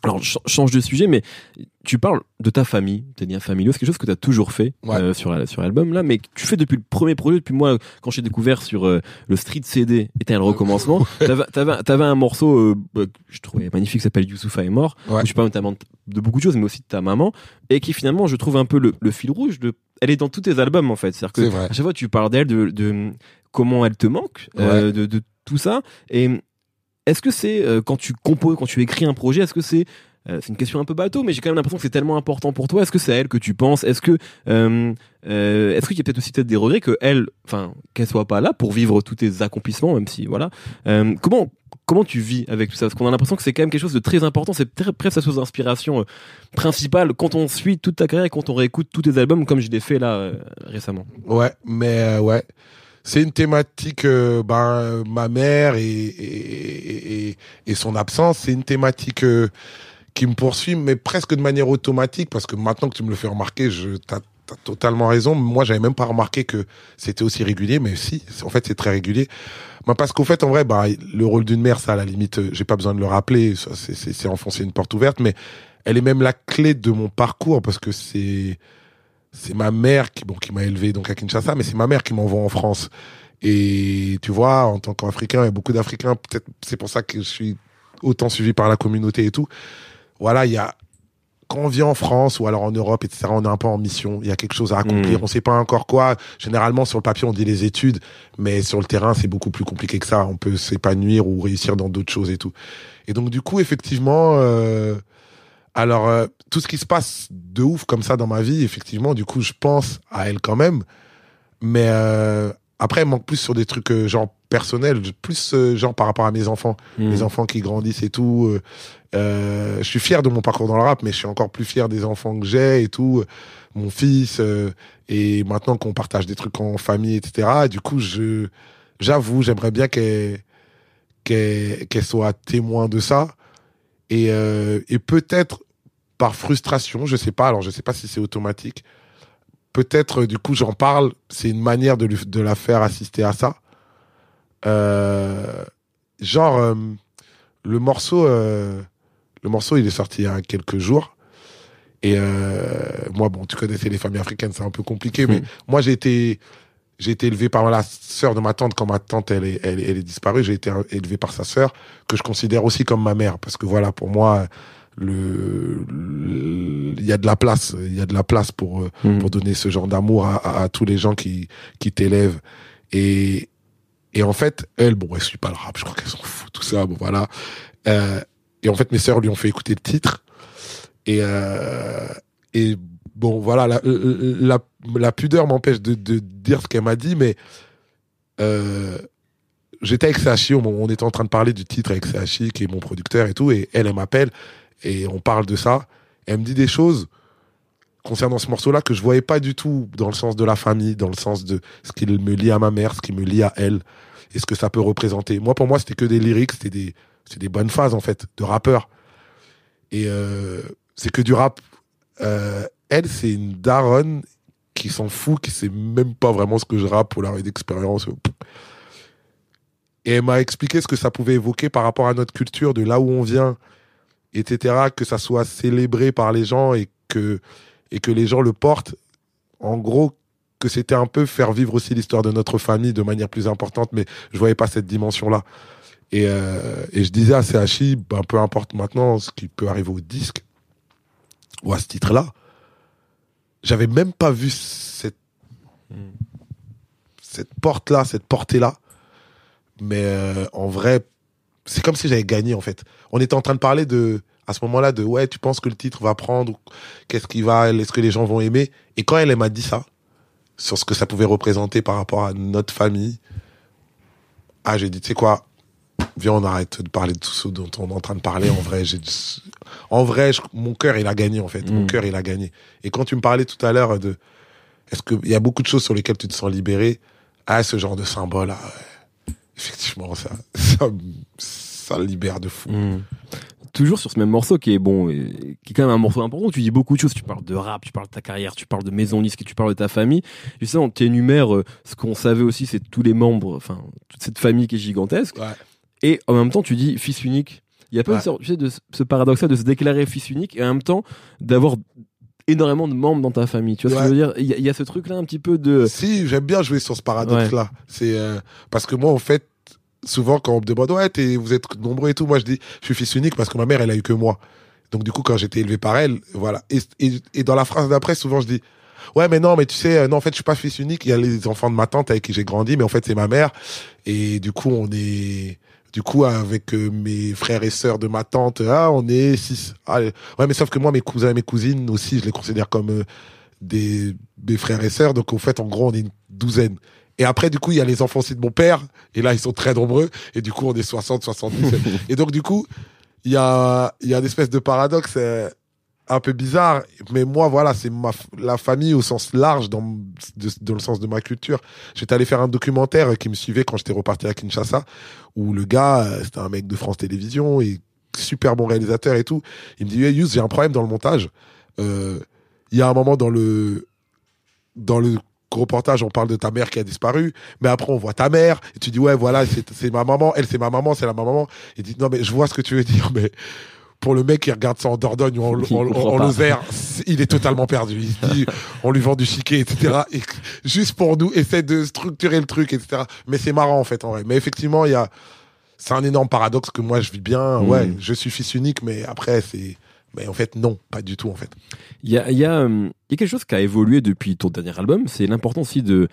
Alors, ch- change de sujet, mais tu parles de ta famille, tes liens familiaux, c'est quelque chose que tu as toujours fait Ouais. euh, sur, sur l'album là, mais que tu fais depuis le premier projet, depuis moi, quand j'ai découvert sur euh, le Street CD, était un recommencement. *laughs* T'avais t'avais- t'avais un morceau euh, bah, que je trouvais magnifique, qui s'appelle Youssoufa est mort, Ouais. où tu parles notamment de, de beaucoup de choses, mais aussi de ta maman, et qui finalement, je trouve un peu le, le fil rouge de. Elle est dans tous tes albums en fait, c'est-à-dire que vrai. à chaque fois tu parles d'elle, de, de comment elle te manque, euh, de, de tout ça. Et est-ce que c'est euh, quand tu composes, quand tu écris un projet, est-ce que c'est euh, c'est une question un peu bateau, mais j'ai quand même l'impression que c'est tellement important pour toi. Est-ce que c'est à elle que tu penses? Est-ce que euh, euh, est-ce qu'il y a peut-être aussi peut-être des regrets que elle, enfin qu'elle soit pas là pour vivre tous tes accomplissements, même si voilà. Euh, comment comment tu vis avec tout ça? Parce qu'on a l'impression que c'est quand même quelque chose de très important. C'est très- presque sa source d'inspiration euh, principale quand on suit toute ta carrière et quand on réécoute tous tes albums, comme je l'ai fait là récemment. Ouais, mais ouais. C'est une thématique, euh, ben, ma mère et, et, et, et son absence, c'est une thématique euh, qui me poursuit, mais presque de manière automatique, parce que maintenant que tu me le fais remarquer, je, t'as, t'as totalement raison. Moi, j'avais même pas remarqué que c'était aussi régulier, mais si, en fait, c'est très régulier. Ben, parce qu'au fait, en vrai, ben, le rôle d'une mère, ça, à la limite, euh, j'ai pas besoin de le rappeler, c'est, enfoncer une porte ouverte, mais elle est même la clé de mon parcours, parce que c'est, c'est ma mère qui bon qui m'a élevé donc à Kinshasa mais c'est ma mère qui m'envoie en France et tu vois en tant qu'Africain a beaucoup d'Africains peut-être c'est pour ça que je suis autant suivi par la communauté et tout voilà il y a quand on vient en France ou alors en Europe etc on est un peu en mission il y a quelque chose à accomplir Mhm. on sait pas encore quoi généralement sur le papier on dit les études mais sur le terrain c'est beaucoup plus compliqué que ça on peut s'épanouir ou réussir dans d'autres choses et tout et donc du coup effectivement euh, alors, euh, tout ce qui se passe de ouf comme ça dans ma vie, effectivement, du coup, je pense à elle quand même. Mais euh, après, elle manque plus sur des trucs euh, genre personnels, plus euh, genre par rapport à mes enfants, Hmm. les enfants qui grandissent et tout. Euh, je suis fier de mon parcours dans le rap, mais je suis encore plus fier des enfants que j'ai et tout. Mon fils, euh, et maintenant qu'on partage des trucs en famille, etc. Et du coup, je j'avoue, j'aimerais bien qu'elle qu'elle qu'elle soit témoin de ça. Et, euh, et peut-être par frustration, je sais pas, alors je sais pas si c'est automatique, peut-être euh, du coup j'en parle, c'est une manière de, lui, de la faire assister à ça. Euh, genre, euh, le morceau, le morceau il est sorti il y a quelques jours. Et euh, moi, bon, tu connaissais les familles africaines, c'est un peu compliqué, mais Mhm. moi j'ai été, j'ai été élevé par la sœur de ma tante quand ma tante elle est, elle, est- elle est disparue. J'ai été élevé par sa sœur que je considère aussi comme ma mère parce que voilà pour moi le il y a de la place il y a de la place pour euh, Hmm. pour donner ce genre d'amour à, à- à tous les gens qui qui t'élèvent et et en fait elle bon elle suit pas le rap je crois qu'elle s'en fout tout ça bon voilà Euh, et en fait mes sœurs lui ont fait écouter le titre et euh, et bon voilà la la, la pudeur m'empêche de, de dire ce qu'elle m'a dit mais euh, j'étais avec Sachi, on, on était en train de parler du titre avec Sachi, qui est mon producteur et tout, et elle, elle m'appelle, et on parle de ça. Elle me dit des choses concernant ce morceau-là que je voyais pas du tout dans le sens de la famille, dans le sens de ce qui me lie à ma mère, ce qui me lie à elle, et ce que ça peut représenter. Moi, pour moi, c'était que des lyrics, c'était des, c'était des bonnes phases, en fait, de rappeur. Et euh, c'est que du rap. Euh, elle, c'est une daronne qui s'en fout, qui sait même pas vraiment ce que je rappe pour la d'expérience. Et elle m'a expliqué ce que ça pouvait évoquer par rapport à notre culture, de là où on vient, etc., que ça soit célébré par les gens et que, et que les gens le portent. En gros, que c'était un peu faire vivre aussi l'histoire de notre famille de manière plus importante, mais je voyais pas cette dimension-là. Et, euh, et je disais à CHI, ben, peu importe maintenant ce qui peut arriver au disque, ou à ce titre-là, j'avais même pas vu cette, cette porte-là, cette portée-là. Mais euh, en vrai, c'est comme si j'avais gagné en fait. On était en train de parler de, à ce moment-là, de ouais, tu penses que le titre va prendre, qu'est-ce qui va, est-ce que les gens vont aimer? Et quand elle, elle m'a dit ça, sur ce que ça pouvait représenter par rapport à notre famille, ah, j'ai dit, tu sais quoi, viens, on arrête de parler de tout ce dont on est en train de parler. En vrai, j'ai, en vrai, je- mon cœur, il a gagné, en fait. Mon Mm. cœur, il a gagné. Et quand tu me parlais tout à l'heure de, est-ce qu'il y a beaucoup de choses sur lesquelles tu te sens libéré? Ah, ce genre de symbole, ouais. effectivement, ça, *laughs* ça, ça libère de fou. Mm. Toujours sur ce même morceau qui est bon, qui est quand même un morceau important. Tu dis beaucoup de choses. Tu parles de rap, tu parles de ta carrière, tu parles de maison disque, tu parles de ta famille. Tu sais, on t'énumère euh, ce qu'on savait aussi, c'est tous les membres, enfin toute cette famille qui est gigantesque. Ouais. Et en même temps, tu dis fils unique. Il y a pas Ouais. une sorte, tu sais, de ce- ce paradoxe de se déclarer fils unique et en même temps d'avoir énormément de membres dans ta famille. Tu vois ce que je veux dire? Il y, a- il y a ce truc là un petit peu de. Si, j'aime bien jouer sur ce paradoxe-là. C'est euh, parce que moi, en fait, souvent quand on me demande ouais, t'es- vous êtes nombreux et tout, moi je dis je suis fils unique parce que ma mère, elle a eu que moi. Donc du coup, quand j'étais élevé par elle, voilà. Et, et, et dans la phrase d'après, souvent je dis ouais, mais non, mais tu sais, euh, non, en fait, je suis pas fils unique. Il y a les enfants de ma tante avec qui j'ai grandi, mais en fait, c'est ma mère. Et du coup, on est du coup, avec euh, mes frères et sœurs de ma tante, ah, on est six. Ah, ouais, mais sauf que moi, mes cousins et mes cousines aussi, je les considère comme euh, des, des frères et sœurs. Donc, en fait, en gros, on est une douzaine. Et après, du coup, il y a les enfants aussi de mon père. Et là, ils sont très nombreux. Et du coup, on est 60, 70. *laughs* et donc, du coup, il y a, il y a une espèce de paradoxe euh, un peu bizarre. Mais moi, voilà, c'est ma, la famille au sens large, dans, dans le sens de ma culture. J'étais allé faire un documentaire qui me suivait quand j'étais reparti à Kinshasa, où le gars, euh, c'était un mec de France Télévisions et super bon réalisateur et tout. Il me dit, hey, Yous, j'ai un problème dans le montage. Euh, Il y a un moment dans le, dans le reportage, on parle de ta mère qui a disparu, mais après on voit ta mère, et tu dis, ouais, voilà, c'est ma maman, elle c'est ma maman, c'est la ma maman. Il dit, non, mais je vois ce que tu veux dire, *laughs* mais pour le mec qui regarde ça en Dordogne ou en, en- en. Lozère, il est totalement perdu. Il se dit, *laughs* on lui vend du chiquet, etc. Et juste pour nous, essaie de structurer le truc, etc. Mais c'est marrant, en fait, en vrai. Mais effectivement, il y a, c'est un énorme paradoxe que moi je vis bien. Mm. Ouais, je suis fils unique, mais après, c'est, mais en fait, non, pas du tout, en fait. Il y a, il y, a, euh, il y a quelque chose qui a évolué depuis ton dernier album, c'est l'importance aussi de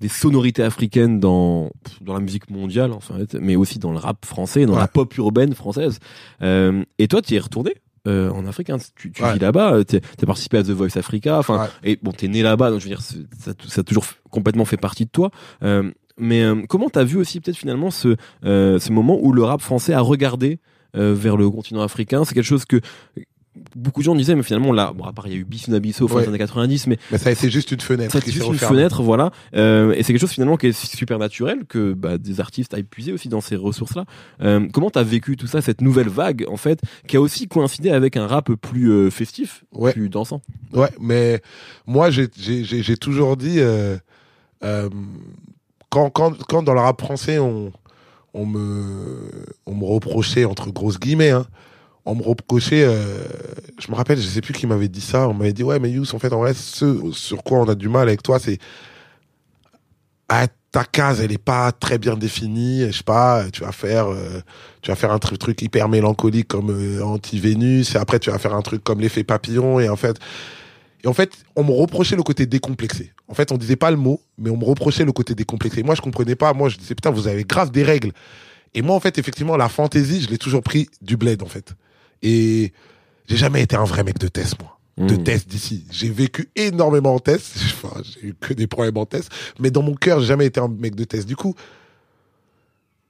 des sonorités africaines dans dans la musique mondiale en fait, mais aussi dans le rap français, dans Ouais. la pop urbaine française. Euh, et toi, tu y es retourné euh, en Afrique, hein, tu, tu Ouais. vis là-bas, tu as participé à The Voice Africa, enfin, Ouais. et bon, t'es né là-bas, donc je veux dire, ça, ça a toujours complètement fait partie de toi. Euh, mais euh, comment t'as vu aussi peut-être finalement ce euh, ce moment où le rap français a regardé euh, vers le continent africain? C'est quelque chose que beaucoup de gens disaient, mais finalement là, bon, à part il y a eu au fin Ouais. des années 90, mais Mais ça été juste une fenêtre. ça c'est juste une fenêtre, voilà. Euh, et c'est quelque chose finalement qui est super naturel que bah, des artistes aillent puiser aussi dans ces ressources-là. Euh, comment t'as vécu tout ça, cette nouvelle vague en fait, qui a aussi coïncidé avec un rap plus euh, festif, Ouais. plus dansant? Ouais, mais moi, j'ai- toujours dit, quand, quand, quand dans le rap français, on, on, me, on me reprochait, entre grosses guillemets, hein, on me reprochait, euh, je me rappelle, je sais plus qui m'avait dit ça, on m'avait dit, ouais, mais Yous, en fait, en vrai, ce sur quoi on a du mal avec toi, c'est, ah, ta case, elle est pas très bien définie, je sais pas, tu vas faire, euh, tu vas faire un truc, truc hyper mélancolique comme euh, Anti-Vénus, et après tu vas faire un truc comme l'effet papillon, et en fait, et en fait, on me reprochait le côté décomplexé. En fait, on disait pas le mot, mais on me reprochait le côté décomplexé. Moi, je comprenais pas. Moi, je disais, putain, vous avez grave des règles. Et moi, en fait, effectivement, la fantaisie, je l'ai toujours pris du bled, en fait. Et j'ai jamais été un vrai mec de test, moi. De Mmh. test d'ici. J'ai vécu énormément en test. *laughs* Enfin, j'ai eu que des problèmes en test. Mais dans mon cœur, j'ai jamais été un mec de test. Du coup,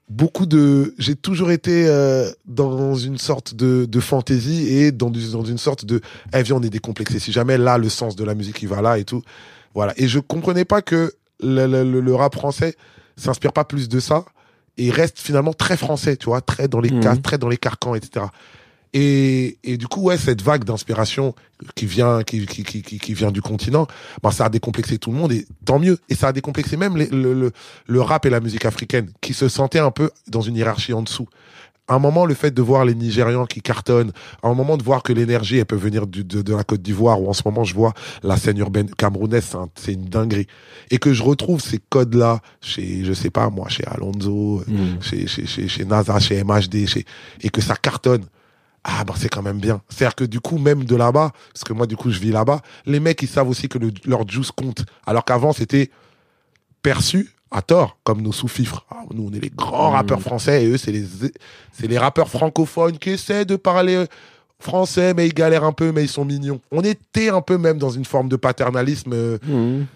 beaucoup de, j'ai toujours été euh, dans une sorte de, de fantaisie et dans, du- dans une sorte de, eh viens, on est décomplexé. Si jamais là, le sens de la musique, il va là et tout. Voilà. Et je comprenais pas que le, le- le- rap français s'inspire pas plus de ça et reste finalement très français, tu vois, très dans les Mhm. cases, très dans les carcans, etc. Et, et du coup, ouais, cette vague d'inspiration qui vient, qui, qui, qui, qui, vient du continent, ben, ça a décomplexé tout le monde et tant mieux. Et ça a décomplexé même les- le, le, le rap et la musique africaine qui se sentaient un peu dans une hiérarchie en dessous. À un moment, le fait de voir les Nigérians qui cartonnent, à un moment de voir que l'énergie, elle peut venir du, de, de la Côte d'Ivoire, ou en ce moment, je vois la scène urbaine camerounaise, c'est un- c'est une dinguerie. Et que je retrouve ces codes-là chez, je sais pas moi, chez Alonso, Mmh. chez, chez, chez, chez NASA, chez MHD, chez, et que ça cartonne. Ah, ben c'est quand même bien. C'est-à-dire que du coup, même de là-bas, parce que moi, du coup, je vis là-bas, les mecs, ils savent aussi que le, leur juice compte. Alors qu'avant, c'était perçu à tort, comme nos sous-fifres. Ah, nous, on est les grands Mhm. rappeurs français, et eux, c'est les, c'est les rappeurs francophones qui essaient de parler français, mais ils galèrent un peu, mais ils sont mignons. On était un peu même dans une forme de paternalisme. euh, Mmh.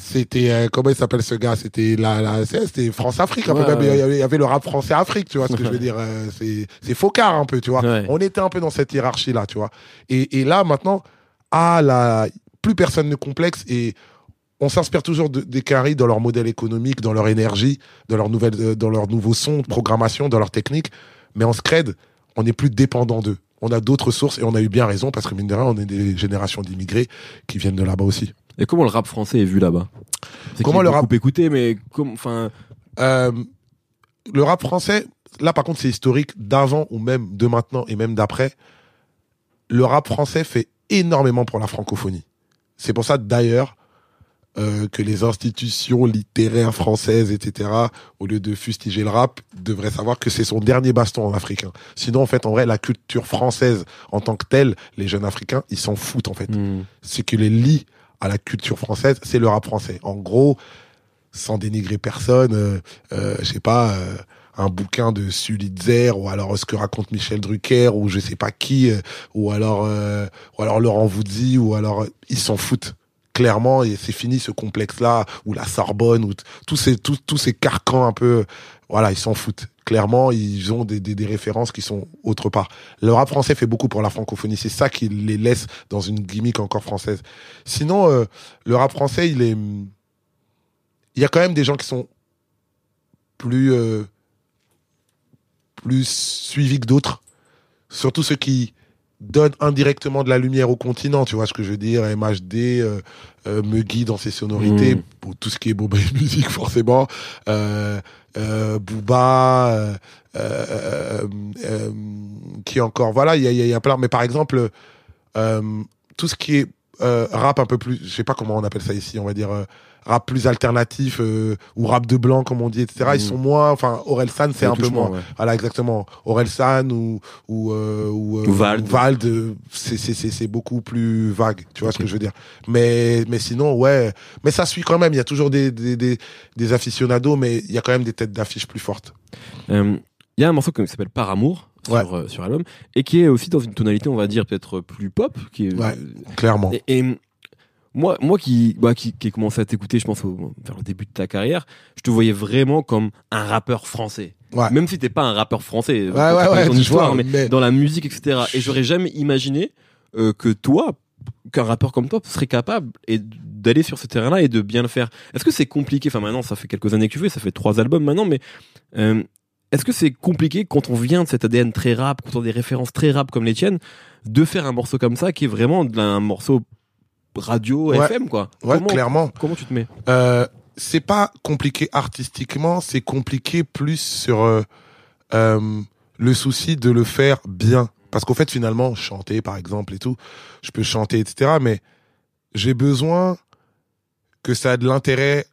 C'était euh, comment il s'appelle ce gars? C'était la, la c'était France Afrique un peu Ouais, même, il y avait- il y avait le rap français Afrique tu vois ce que je veux *laughs* dire euh, c'est c'est Focard un peu tu vois. Ouais. on était un peu dans cette hiérarchie là tu vois. Et, et là maintenant ah là plus personne ne complexe et on s'inspire toujours de- des Caries dans leur modèle économique dans leur énergie dans leur nouvelle euh, dans leur nouveaux sons de programmation dans leur technique. Mais en scred on n'est plus dépendant d'eux. On a d'autres sources et on a eu bien raison parce que mine de rien on est des générations d'immigrés qui viennent de là-bas aussi Et comment le rap français est vu là-bas? Comment le rap- beaucoup écouté, mais enfin, Euh, le rap français, là par contre c'est historique d'avant ou même de maintenant et même d'après. Le rap français fait énormément pour la francophonie. C'est pour ça d'ailleurs euh, que les institutions littéraires françaises, etc., au lieu de fustiger le rap, devraient savoir que c'est son dernier baston en africain. Sinon, en fait, en vrai, la culture française en tant que telle, les jeunes africains, ils s'en foutent en fait hmm, c'est que les lie à la culture française, c'est le rap français. En gros, sans dénigrer personne, euh, euh, je sais pas, euh, un bouquin de Sulitzer ou alors ce que raconte Michel Drucker ou je sais pas qui, euh, ou alors euh, ou alors Laurent Voulzy ou alors euh, ils s'en foutent clairement et c'est fini ce complexe là ou la Sorbonne ou tous ces tous ces carcans un peu voilà ils s'en foutent clairement ils ont des, des, références qui sont autre part. Le rap français fait beaucoup pour la francophonie. C'est ça qui les laisse dans une gimmick encore française. Sinon euh, le rap français il est il y a quand même des gens qui sont plus euh, plus suivis que d'autres. Surtout ceux qui donnent indirectement de la lumière au continent tu vois ce que je veux dire MHD euh, euh, me guide dans ses sonorités Mm. pour tout ce qui est boba et musique *laughs* forcément euh, euh, Booba euh, euh, euh, qui encore voilà il y a, il y a- y a plein mais par exemple euh, tout ce qui est euh, rap un peu plus je sais pas comment on appelle ça ici on va dire euh, rap plus alternatif euh, ou rap de blanc comme on dit etc ils Mm. sont moins enfin Orelsan c'est un peu moins ouais. voilà exactement Orelsan ou ou euh, ou, euh, Ou Vald. Vald, euh, c'est c'est c'est c'est beaucoup plus vague tu vois ce que je veux dire mais mais sinon ouais mais ça suit quand même il y a toujours des des des, des aficionados mais il y a quand même des têtes d'affiche plus fortes Euh, Il y a un morceau qui s'appelle Par amour sur, Ouais. euh, sur l'album et qui est aussi dans une tonalité, on va dire, peut-être plus pop. Qui est, Ouais. clairement Et, et moi, moi qui, bah, qui, qui ai commencé à t'écouter, je pense, au, vers le début de ta carrière, je te voyais vraiment comme un rappeur français. Ouais. Même si t'es pas un rappeur français, Ouais, ouais, ouais, ton histoire, vois, mais, mais- dans la musique, etc. Et j'aurais jamais imaginé euh, que toi, qu'un rappeur comme toi serait capable et d'aller sur ce terrain-là et de bien le faire. Est-ce que c'est compliqué Enfin, maintenant, ça fait quelques années que tu fais, ça fait trois albums maintenant, mais euh, est-ce que c'est compliqué quand on vient de cet ADN très rap, quand on a des références très rap comme les tiennes, de faire un morceau comme ça qui est vraiment un morceau radio Ouais. FM quoi ouais comment, clairement comment tu te mets? Euh, c'est pas compliqué artistiquement, c'est compliqué plus sur euh, euh, le souci de le faire bien. Parce qu'au fait, finalement, chanter, par exemple, et tout, je peux chanter, etc. Mais j'ai besoin que ça ait de l'intérêt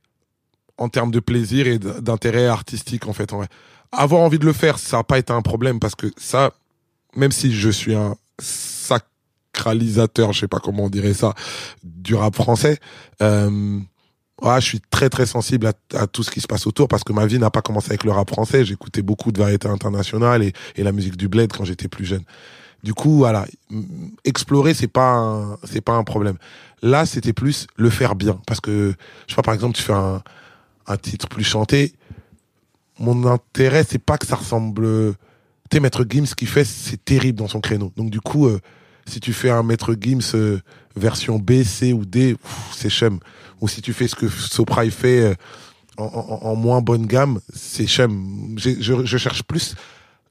en termes de plaisir et d'intérêt artistique, en fait. en vrai. Avoir envie de le faire, ça n'a pas été un problème parce que ça, même si je suis un sacralisateur, je sais pas comment on dirait ça, du rap français, euh, Ouais, je suis très très sensible à, tout ce qui se passe autour parce que ma vie n'a pas commencé avec le rap français. J'écoutais beaucoup de variétés internationales et, la musique du bled quand j'étais plus jeune. Du coup, voilà, explorer c'est pas c'est pas un problème. Là, c'était plus le faire bien parce que je sais pas par exemple, tu fais un, un titre plus chanté. Mon intérêt, c'est pas que ça ressemble. Tu sais, Maître Gims, ce qu'il fait, c'est terrible dans son créneau. Donc du coup, euh, si tu fais un Maître Gims euh, version B, C ou D, c'est chum. Ou si tu fais ce que Sopra fait euh, en, moins bonne gamme, c'est. J'ai- Je, cherche plus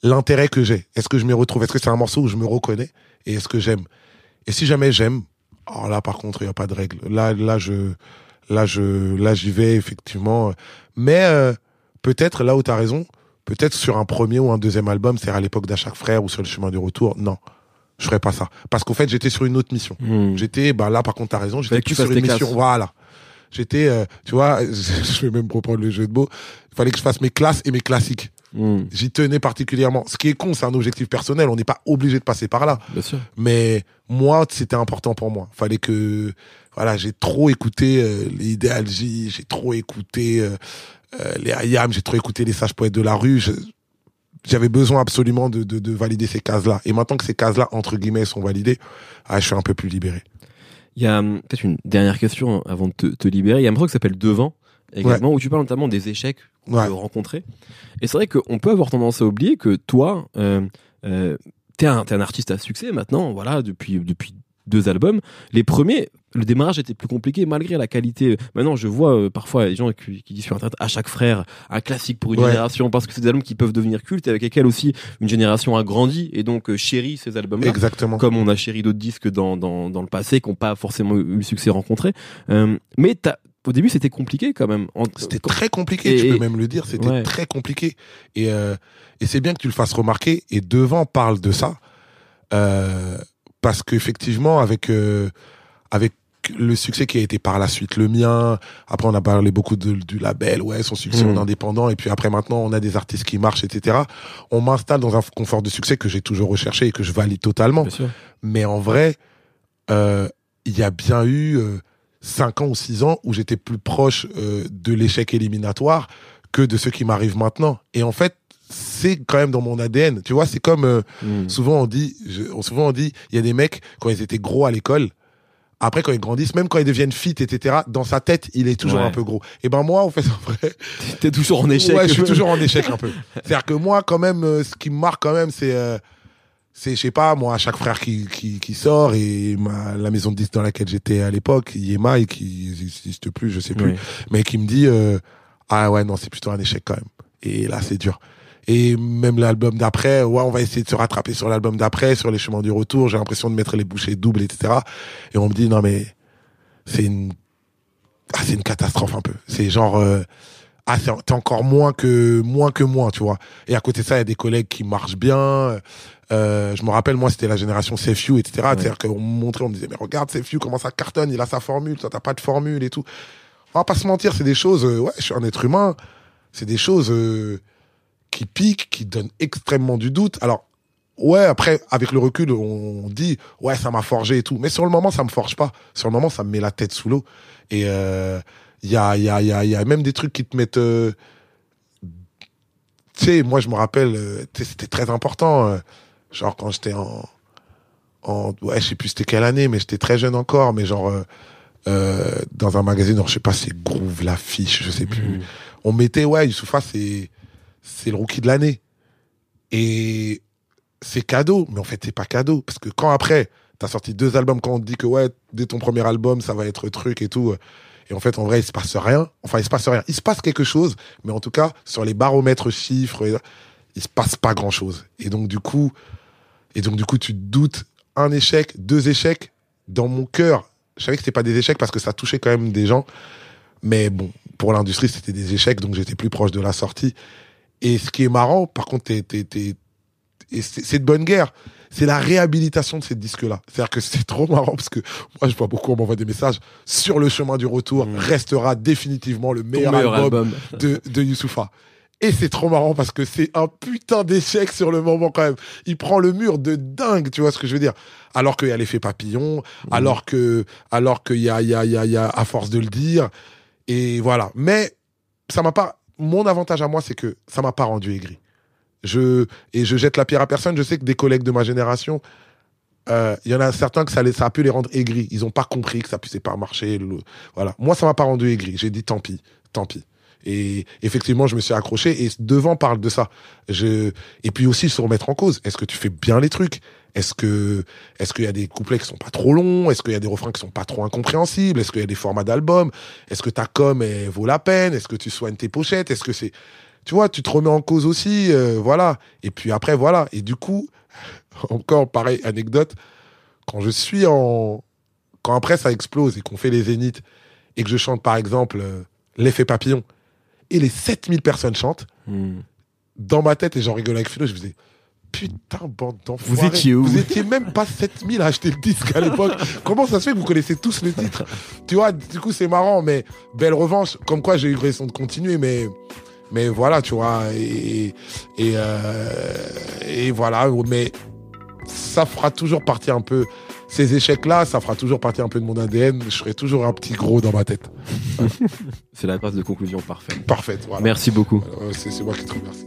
l'intérêt que j'ai. Est-ce que je m'y retrouve? Est-ce que c'est un morceau où je me reconnais? Et est-ce que j'aime? Et si jamais j'aime, là par contre il y a pas de règle. Là là je là je là j'y vais effectivement. Mais euh, peut-être là où tu as raison, peut-être sur un premier ou un deuxième album, c'est à l'époque d'à frère ou sur le chemin du retour. Non, je ferais pas ça parce qu'en fait j'étais sur une autre mission. J'étais, bah là par contre t'as raison, j'étais plus sur une mission. classes. Voilà. J'étais, euh, tu vois, *laughs* je vais même reprendre le jeu de mots. Il fallait que je fasse mes classes et mes classiques. Hmm, J'y tenais particulièrement. Ce qui est con, c'est un objectif personnel. On n'est pas obligé de passer par là. bien sûr Mais moi, c'était important pour moi. Fallait que, voilà, j'ai trop écouté euh, les j'ai trop écouté euh, euh, les Ayam, j'ai trop écouté les sages poètes de la rue. Je- J'avais besoin absolument de, de, de valider ces cases-là. Et maintenant que ces cases-là, entre guillemets, sont validées, ah, je suis un peu plus libéré. Il y a hum, peut-être une dernière question avant de te, te libérer. Il y a un morceau qui s'appelle Devant également où tu parles notamment des échecs que Ouais. tu as rencontrés. Et c'est vrai qu'on peut avoir tendance à oublier que toi, euh, euh, t'es un, t'es un artiste à succès maintenant, voilà, depuis depuis deux albums. Les premiers, le démarrage était plus compliqué malgré la qualité. Maintenant, je vois euh, parfois les gens qui, qui disent sur internet à chaque frère un classique pour une Ouais. génération parce que c'est des albums qui peuvent devenir cultes et avec lesquels aussi une génération a grandi et donc euh, chérit ces albums-là Exactement. comme on a chéri d'autres disques dans, dans, dans le passé qui n'ont pas forcément eu le succès rencontré. Euh, mais au début, c'était compliqué quand même. C'était très compliqué, Et- tu et- peux même le dire, c'était Ouais. très compliqué. Et, euh, et c'est bien que tu le fasses remarquer. Et Devant parle de ça. Euh, parce qu'effectivement, avec, euh, avec le succès qui a été par la suite le mien, après on a parlé beaucoup de- du label, ouais, son succès en indépendant, et puis après maintenant on a des artistes qui marchent, etc. On m'installe dans un confort de succès que j'ai toujours recherché et que je valide totalement. Mais en vrai, euh, il y a bien eu euh, cinq ans ou six ans où j'étais plus proche euh, de l'échec éliminatoire que de ce qui m'arrive maintenant. Et en fait, c'est quand même dans mon ADN. Tu vois, c'est comme euh, Mm. souvent on dit, je- souvent on dit, il y a des mecs quand ils étaient gros à l'école. Après, quand ils grandissent, même quand ils deviennent fit, etc., dans sa tête, il est toujours Ouais. un peu gros. Et ben moi, en fait, *laughs* en vrai, *laughs* T'es toujours en échec. Ouais, je suis toujours en échec un peu. C'est-à-dire que moi, quand même, euh, ce qui me marque quand même, c'est, euh, c'est, je sais pas, moi, chaque frère qui, qui, qui sort et ma, la maison de disques dans laquelle j'étais à l'époque, Yema, et qui n'existe plus, je sais plus, Oui. mais qui me dit, euh, ah ouais, non, c'est plutôt un échec quand même. Et là, c'est dur. Et même l'album d'après, ouais, on va essayer de se rattraper sur l'album d'après, sur les chemins du retour. J'ai l'impression de mettre les bouchées doubles, etc. Et on me dit, non, mais c'est une, ah, c'est une catastrophe un peu. C'est genre, euh, ah, c'est- encore moins que, moins que moi, tu vois. Et à côté de ça, il y a des collègues qui marchent bien. Euh, je me rappelle, moi, c'était la génération CFU, etc. C'est-à-dire qu'on me montrait, on me disait, mais regarde CFU, comment ça cartonne, il a sa formule, toi, t'as pas de formule et tout. On va pas se mentir, c'est des choses, euh, ouais, je suis un être humain. C'est des choses, euh, qui piquent, qui donnent extrêmement du doute. Alors, ouais, après, avec le recul, on dit, ouais, ça m'a forgé et tout. Mais sur le moment, ça me forge pas. Sur le moment, ça me met la tête sous l'eau. Et euh, il y, a, y, a, y, a, y a même des trucs qui te mettent... euh, tu sais, moi, je me rappelle, euh, c'était très important. euh, genre, quand j'étais en... en ouais, je sais plus c'était quelle année, mais j'étais très jeune encore. Mais genre, euh, euh, dans un magazine, genre, je sais pas, c'est Groove, l'affiche, je sais plus Mm. on mettait ouais Youssoufa c'est c'est le rookie de l'année. Et c'est cadeau mais en fait c'est pas cadeau. Parce que quand après t'as sorti deux albums quand on te dit que ouais dès ton premier album ça va être truc et tout euh, et en fait en vrai il se passe rien. Enfin il se passe rien. Il se passe quelque chose mais en tout cas sur les baromètres chiffres il se passe pas grand chose et donc du coup et donc du coup tu te doutes un échec deux échecs dans mon cœur. Je savais que c'était pas des échecs parce que ça touchait quand même des gens mais bon, pour l'industrie, c'était des échecs, donc j'étais plus proche de la sortie. Et ce qui est marrant, par contre, t'es, t'es, t'es- et c'est, de bonne guerre. C'est la réhabilitation de ces disques-là. C'est-à-dire que c'est trop marrant parce que moi, je vois beaucoup, on m'envoie des messages. Sur le chemin du retour Mmh. restera définitivement le meilleur, meilleur album, album. de, de Youssoufa. Et c'est trop marrant parce que c'est un putain d'échec sur le moment quand même. Il prend le mur de dingue, tu vois ce que je veux dire. Alors qu'il y a l'effet papillon, alors que, alors qu'il y a, il y a, il y a, il y a, à force de le dire. Et voilà. Mais ça m'a pas, mon avantage à moi, c'est que ça m'a pas rendu aigri. Je, et je jette la pierre à personne. Je sais que des collègues de ma génération, euh, il y en a certains que ça, a pu les rendre aigris. Ils ont pas compris que ça puissait pas marcher. voilà. Moi, ça m'a pas rendu aigri. J'ai dit tant pis, tant pis. Et effectivement, je me suis accroché et devant parle de ça. Je et puis aussi se remettre en cause. Est-ce que tu fais bien les trucs? Est-ce que est-ce qu'il y a des couplets qui sont pas trop longs? Est-ce qu'il y a des refrains qui sont pas trop incompréhensibles? Est-ce qu'il y a des formats d'albums? Est-ce que ta com elle vaut la peine? Est-ce que tu soignes tes pochettes? Est-ce que c'est tu vois, tu te remets en cause aussi, euh, voilà. Et puis après, voilà. Et du coup, *laughs* encore pareil, anecdote, quand je suis en... Quand après ça explose et qu'on fait les zéniths et que je chante par exemple euh, L'effet papillon et les 7000 personnes chantent, Mm. dans ma tête, et j'en rigolais avec Philo, je faisais Putain, bande d'enfoirés. Vous étiez où Vous étiez même pas 7000 à acheter le disque à l'époque. *laughs* Comment ça se fait que vous connaissez tous le titre Tu vois, du coup, c'est marrant, mais belle revanche. Comme quoi, j'ai eu raison de continuer, mais, mais voilà, tu vois. Et, et, euh, et voilà, mais ça fera toujours partie un peu. Ces échecs-là, ça fera toujours partie un peu de mon ADN. Je serai toujours un petit gros dans ma tête. C'est la passe de conclusion parfaite. Parfaite, voilà. Merci beaucoup. Euh, c'est c'est moi qui te remercie.